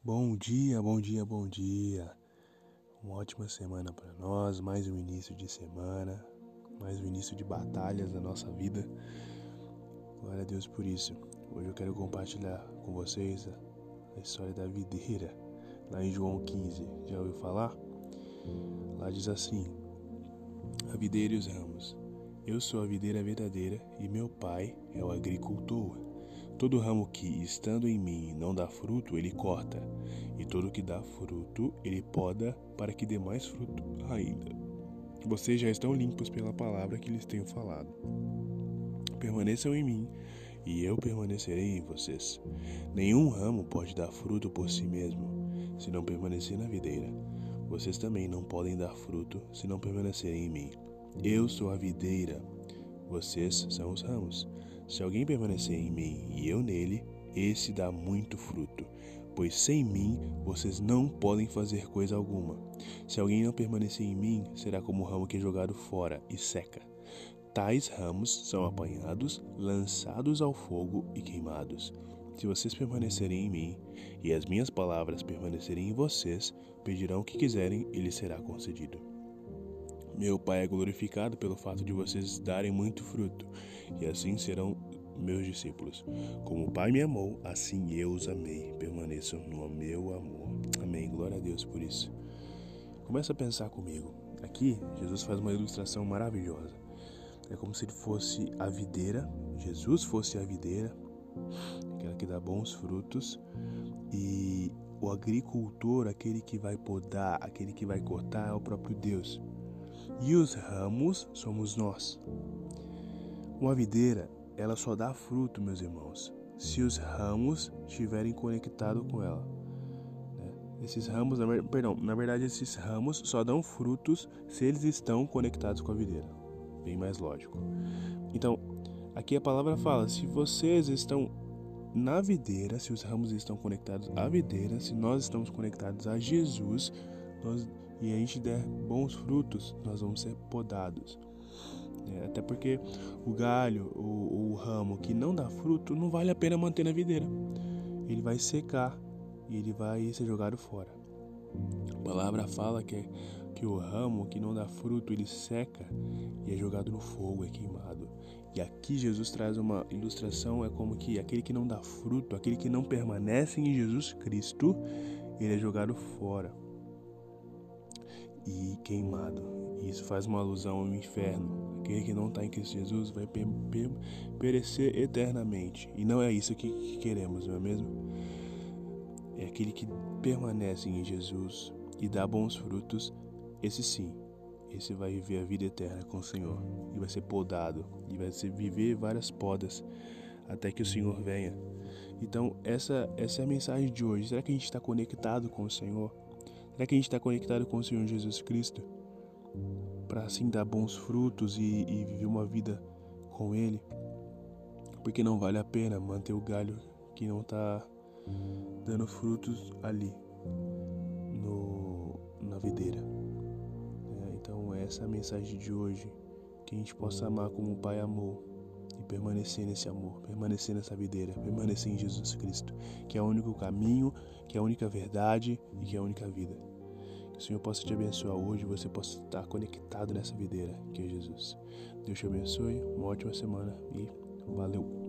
Bom dia, bom dia, bom dia. Uma ótima semana para nós, mais um início de semana, mais um início de batalhas na nossa vida. Glória a Deus por isso. Hoje eu quero compartilhar com vocês a história da videira, lá em João 15. Já ouviu falar? Lá diz assim: A videira e os ramos. Eu sou a videira verdadeira e meu pai é o agricultor. Todo ramo que, estando em mim, não dá fruto, ele corta, e todo que dá fruto, ele poda, para que dê mais fruto ainda. Vocês já estão limpos pela palavra que lhes tenho falado. Permaneçam em mim, e eu permanecerei em vocês. Nenhum ramo pode dar fruto por si mesmo, se não permanecer na videira. Vocês também não podem dar fruto se não permanecerem em mim. Eu sou a videira, vocês são os ramos. Se alguém permanecer em mim e eu nele, esse dá muito fruto, pois sem mim vocês não podem fazer coisa alguma. Se alguém não permanecer em mim, será como o ramo que é jogado fora e seca. Tais ramos são apanhados, lançados ao fogo e queimados. Se vocês permanecerem em mim e as minhas palavras permanecerem em vocês, pedirão o que quiserem e lhes será concedido. Meu Pai é glorificado pelo fato de vocês darem muito fruto, e assim serão meus discípulos. Como o Pai me amou, assim eu os amei. Permaneçam no meu amor. Amém. Glória a Deus por isso. Começa a pensar comigo. Aqui, Jesus faz uma ilustração maravilhosa. É como se ele fosse a videira, Jesus fosse a videira, aquela que dá bons frutos, e o agricultor, aquele que vai podar, aquele que vai cortar, é o próprio Deus e os ramos somos nós. Uma videira, ela só dá fruto, meus irmãos, se os ramos estiverem conectados com ela. Né? Esses ramos, perdão, na verdade, esses ramos só dão frutos se eles estão conectados com a videira. Bem mais lógico. Então, aqui a palavra fala: se vocês estão na videira, se os ramos estão conectados à videira, se nós estamos conectados a Jesus, nós e a gente der bons frutos, nós vamos ser podados. É, até porque o galho, o, o ramo que não dá fruto, não vale a pena manter na videira. Ele vai secar e ele vai ser jogado fora. A palavra fala que, é, que o ramo que não dá fruto, ele seca e é jogado no fogo, é queimado. E aqui Jesus traz uma ilustração, é como que aquele que não dá fruto, aquele que não permanece em Jesus Cristo, ele é jogado fora e queimado. Isso faz uma alusão ao inferno. Aquele que não está em Cristo Jesus vai perecer eternamente. E não é isso que queremos, não é mesmo? É aquele que permanece em Jesus e dá bons frutos, esse sim, esse vai viver a vida eterna com o Senhor. E vai ser podado, e vai ser viver várias podas até que o Senhor venha. Então, essa, essa é a mensagem de hoje. Será que a gente está conectado com o Senhor? Será que a gente está conectado com o Senhor Jesus Cristo? Para assim dar bons frutos e, e viver uma vida com Ele? Porque não vale a pena manter o galho que não está dando frutos ali no, na videira. É, então essa é a mensagem de hoje. Que a gente possa amar como o Pai amou e permanecer nesse amor, permanecer nessa videira, permanecer em Jesus Cristo, que é o único caminho, que é a única verdade e que é a única vida. O Senhor possa te abençoar hoje, você possa estar conectado nessa videira, que é Jesus. Deus te abençoe, uma ótima semana e valeu!